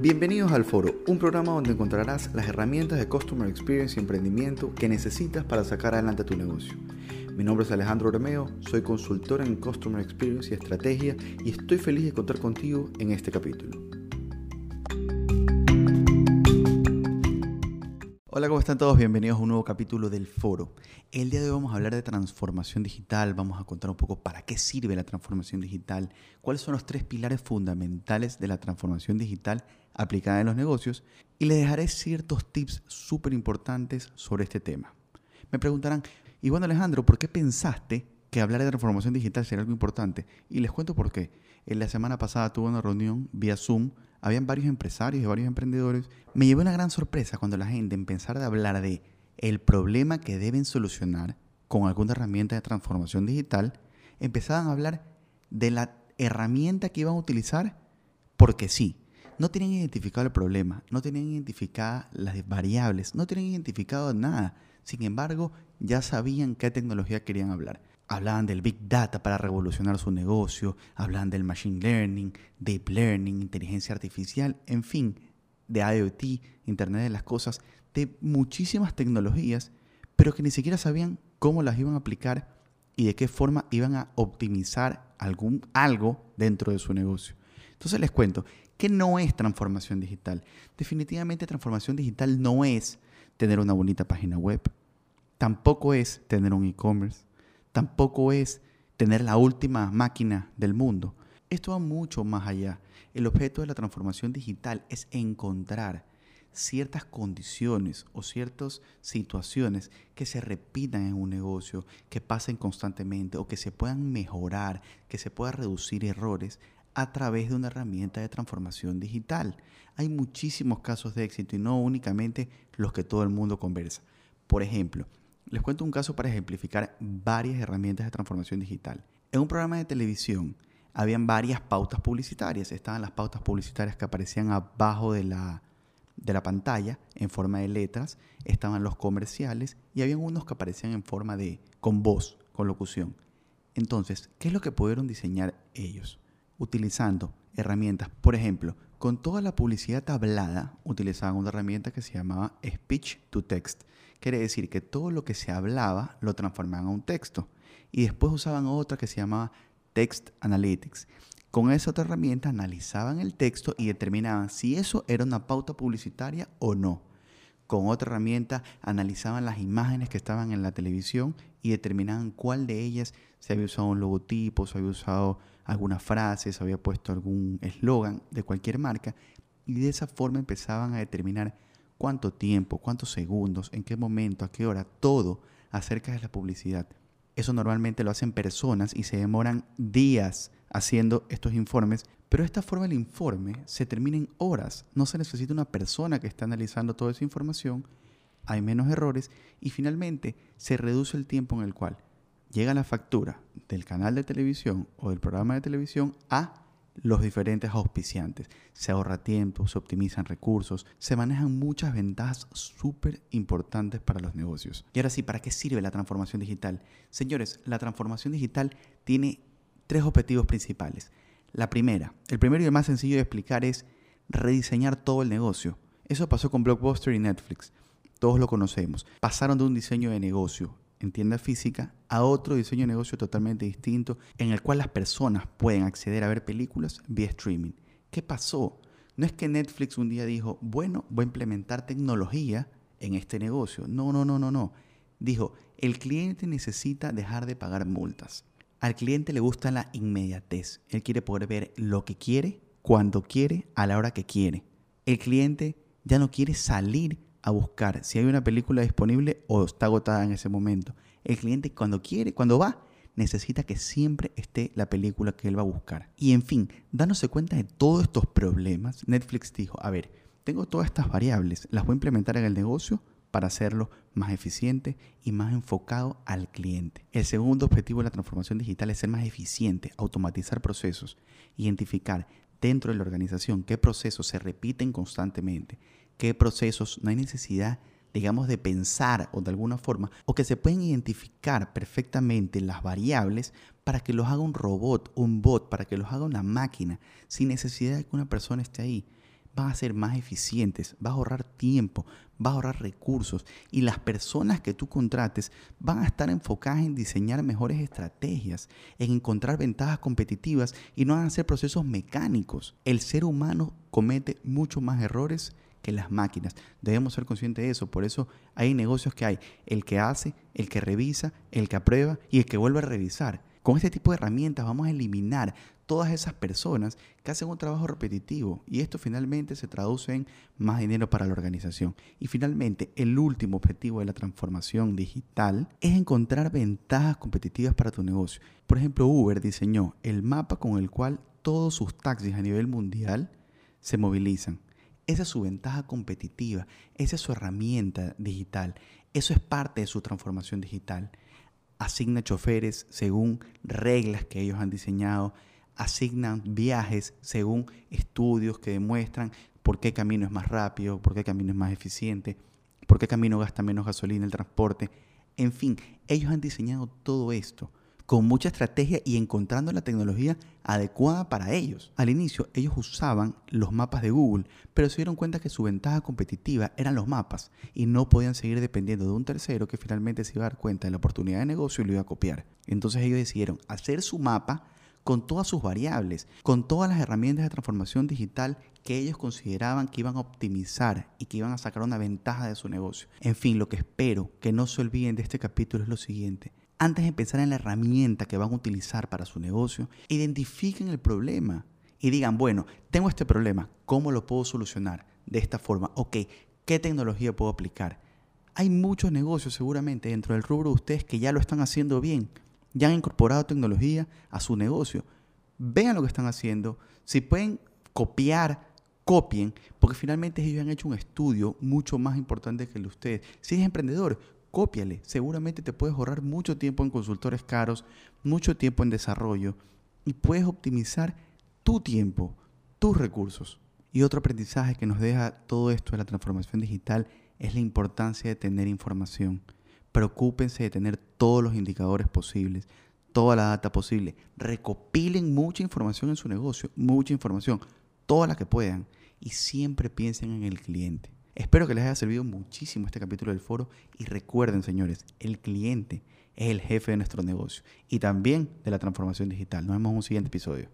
Bienvenidos al Foro, un programa donde encontrarás las herramientas de Customer Experience y emprendimiento que necesitas para sacar adelante tu negocio. Mi nombre es Alejandro Romeo, soy consultor en Customer Experience y Estrategia y estoy feliz de contar contigo en este capítulo. Hola, ¿cómo están todos? Bienvenidos a un nuevo capítulo del foro. El día de hoy vamos a hablar de transformación digital, vamos a contar un poco para qué sirve la transformación digital, cuáles son los tres pilares fundamentales de la transformación digital aplicada en los negocios y les dejaré ciertos tips súper importantes sobre este tema. Me preguntarán, y bueno Alejandro, ¿por qué pensaste que hablar de transformación digital sería algo importante? Y les cuento por qué. En la semana pasada tuve una reunión vía Zoom habían varios empresarios y varios emprendedores, me llevó una gran sorpresa cuando la gente empezó a hablar de el problema que deben solucionar con alguna herramienta de transformación digital, empezaban a hablar de la herramienta que iban a utilizar porque sí. No tenían identificado el problema, no tenían identificadas las variables, no tenían identificado nada. Sin embargo, ya sabían qué tecnología querían hablar. Hablaban del Big Data para revolucionar su negocio, hablaban del Machine Learning, Deep Learning, inteligencia artificial, en fin, de IoT, Internet de las Cosas, de muchísimas tecnologías, pero que ni siquiera sabían cómo las iban a aplicar y de qué forma iban a optimizar algún, algo dentro de su negocio. Entonces les cuento, ¿qué no es transformación digital? Definitivamente transformación digital no es tener una bonita página web, tampoco es tener un e-commerce, tampoco es tener la última máquina del mundo. Esto va mucho más allá. El objeto de la transformación digital es encontrar ciertas condiciones o ciertas situaciones que se repitan en un negocio, que pasen constantemente o que se puedan mejorar, que se puedan reducir errores a través de una herramienta de transformación digital. Hay muchísimos casos de éxito y no únicamente los que todo el mundo conversa. Por ejemplo, les cuento un caso para ejemplificar varias herramientas de transformación digital. En un programa de televisión habían varias pautas publicitarias. Estaban las pautas publicitarias que aparecían abajo de la, de la pantalla en forma de letras. Estaban los comerciales y habían unos que aparecían en forma de con voz, con locución. Entonces, ¿qué es lo que pudieron diseñar ellos? Utilizando herramientas, por ejemplo, con toda la publicidad hablada, utilizaban una herramienta que se llamaba Speech to Text. Quiere decir que todo lo que se hablaba lo transformaban a un texto. Y después usaban otra que se llamaba Text Analytics. Con esa otra herramienta analizaban el texto y determinaban si eso era una pauta publicitaria o no. Con otra herramienta analizaban las imágenes que estaban en la televisión y determinaban cuál de ellas se había usado un logotipo, se había usado alguna frase, se había puesto algún eslogan de cualquier marca y de esa forma empezaban a determinar cuánto tiempo, cuántos segundos, en qué momento, a qué hora, todo acerca de la publicidad. Eso normalmente lo hacen personas y se demoran días haciendo estos informes, pero de esta forma el informe se termina en horas. No se necesita una persona que esté analizando toda esa información, hay menos errores y finalmente se reduce el tiempo en el cual llega la factura del canal de televisión o del programa de televisión a los diferentes auspiciantes. Se ahorra tiempo, se optimizan recursos, se manejan muchas ventajas súper importantes para los negocios. Y ahora sí, ¿para qué sirve la transformación digital? Señores, la transformación digital tiene tres objetivos principales. La primera, el primero y el más sencillo de explicar es rediseñar todo el negocio. Eso pasó con Blockbuster y Netflix. Todos lo conocemos. Pasaron de un diseño de negocio en tienda física a otro diseño de negocio totalmente distinto en el cual las personas pueden acceder a ver películas vía streaming. ¿Qué pasó? No es que Netflix un día dijo, bueno, voy a implementar tecnología en este negocio. No, no, no, no, no. Dijo, el cliente necesita dejar de pagar multas. Al cliente le gusta la inmediatez. Él quiere poder ver lo que quiere, cuando quiere, a la hora que quiere. El cliente ya no quiere salir a buscar si hay una película disponible o está agotada en ese momento. El cliente cuando quiere, cuando va, necesita que siempre esté la película que él va a buscar. Y en fin, dándose cuenta de todos estos problemas, Netflix dijo, a ver, tengo todas estas variables, las voy a implementar en el negocio para hacerlo más eficiente y más enfocado al cliente. El segundo objetivo de la transformación digital es ser más eficiente, automatizar procesos, identificar dentro de la organización qué procesos se repiten constantemente qué procesos no hay necesidad, digamos, de pensar o de alguna forma, o que se pueden identificar perfectamente las variables para que los haga un robot, un bot, para que los haga una máquina, sin necesidad de que una persona esté ahí. vas a ser más eficientes, vas a ahorrar tiempo, vas a ahorrar recursos y las personas que tú contrates van a estar enfocadas en diseñar mejores estrategias, en encontrar ventajas competitivas y no van a ser procesos mecánicos. El ser humano comete mucho más errores que las máquinas. Debemos ser conscientes de eso. Por eso hay negocios que hay el que hace, el que revisa, el que aprueba y el que vuelve a revisar. Con este tipo de herramientas vamos a eliminar todas esas personas que hacen un trabajo repetitivo y esto finalmente se traduce en más dinero para la organización. Y finalmente, el último objetivo de la transformación digital es encontrar ventajas competitivas para tu negocio. Por ejemplo, Uber diseñó el mapa con el cual todos sus taxis a nivel mundial se movilizan. Esa es su ventaja competitiva, esa es su herramienta digital, eso es parte de su transformación digital asigna choferes según reglas que ellos han diseñado, asignan viajes según estudios que demuestran por qué camino es más rápido, por qué camino es más eficiente, por qué camino gasta menos gasolina el transporte. En fin, ellos han diseñado todo esto con mucha estrategia y encontrando la tecnología adecuada para ellos. Al inicio ellos usaban los mapas de Google, pero se dieron cuenta que su ventaja competitiva eran los mapas y no podían seguir dependiendo de un tercero que finalmente se iba a dar cuenta de la oportunidad de negocio y lo iba a copiar. Entonces ellos decidieron hacer su mapa con todas sus variables, con todas las herramientas de transformación digital que ellos consideraban que iban a optimizar y que iban a sacar una ventaja de su negocio. En fin, lo que espero que no se olviden de este capítulo es lo siguiente antes de pensar en la herramienta que van a utilizar para su negocio, identifiquen el problema y digan, bueno, tengo este problema, ¿cómo lo puedo solucionar? De esta forma, ok, ¿qué tecnología puedo aplicar? Hay muchos negocios seguramente dentro del rubro de ustedes que ya lo están haciendo bien, ya han incorporado tecnología a su negocio. Vean lo que están haciendo, si pueden copiar, copien, porque finalmente ellos han hecho un estudio mucho más importante que el de ustedes. Si eres emprendedor, cópiale. Seguramente te puedes ahorrar mucho tiempo en consultores caros, mucho tiempo en desarrollo y puedes optimizar tu tiempo, tus recursos. Y otro aprendizaje que nos deja todo esto de la transformación digital es la importancia de tener información. Preocúpense de tener todos los indicadores posibles, toda la data posible. Recopilen mucha información en su negocio, mucha información, toda la que puedan. Y siempre piensen en el cliente. Espero que les haya servido muchísimo este capítulo del foro y recuerden, señores, el cliente es el jefe de nuestro negocio y también de la transformación digital. Nos vemos en un siguiente episodio.